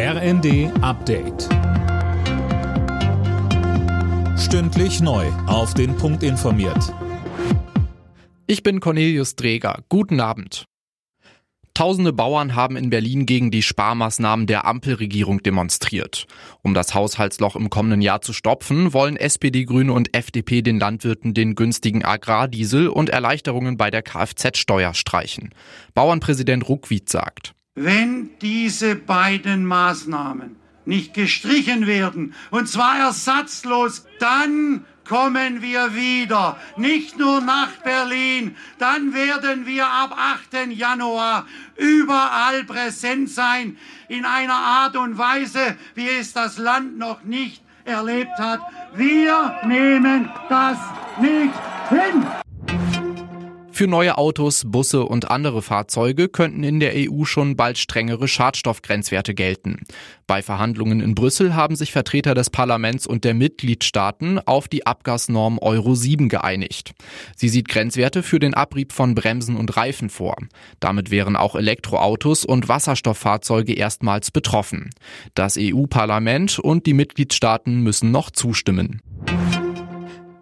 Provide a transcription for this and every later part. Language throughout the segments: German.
RND Update. Stündlich neu. Auf den Punkt informiert. Ich bin Cornelius Dreger. Guten Abend. Tausende Bauern haben in Berlin gegen die Sparmaßnahmen der Ampelregierung demonstriert. Um das Haushaltsloch im kommenden Jahr zu stopfen, wollen SPD, Grüne und FDP den Landwirten den günstigen Agrardiesel und Erleichterungen bei der Kfz-Steuer streichen. Bauernpräsident Ruckwied sagt. Wenn diese beiden Maßnahmen nicht gestrichen werden, und zwar ersatzlos, dann kommen wir wieder, nicht nur nach Berlin, dann werden wir ab 8. Januar überall präsent sein, in einer Art und Weise, wie es das Land noch nicht erlebt hat. Wir nehmen das nicht hin. Für neue Autos, Busse und andere Fahrzeuge könnten in der EU schon bald strengere Schadstoffgrenzwerte gelten. Bei Verhandlungen in Brüssel haben sich Vertreter des Parlaments und der Mitgliedstaaten auf die Abgasnorm Euro 7 geeinigt. Sie sieht Grenzwerte für den Abrieb von Bremsen und Reifen vor. Damit wären auch Elektroautos und Wasserstofffahrzeuge erstmals betroffen. Das EU-Parlament und die Mitgliedstaaten müssen noch zustimmen.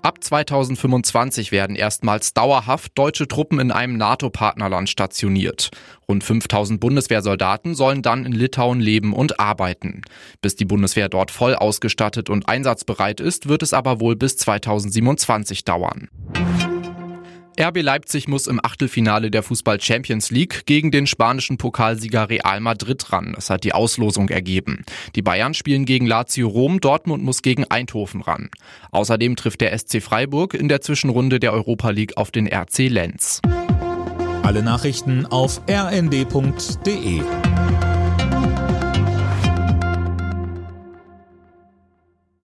Ab 2025 werden erstmals dauerhaft deutsche Truppen in einem NATO-Partnerland stationiert. Rund 5000 Bundeswehrsoldaten sollen dann in Litauen leben und arbeiten. Bis die Bundeswehr dort voll ausgestattet und einsatzbereit ist, wird es aber wohl bis 2027 dauern. RB Leipzig muss im Achtelfinale der Fußball Champions League gegen den spanischen Pokalsieger Real Madrid ran. Das hat die Auslosung ergeben. Die Bayern spielen gegen Lazio Rom, Dortmund muss gegen Eindhoven ran. Außerdem trifft der SC Freiburg in der Zwischenrunde der Europa League auf den RC Lenz. Alle Nachrichten auf rnd.de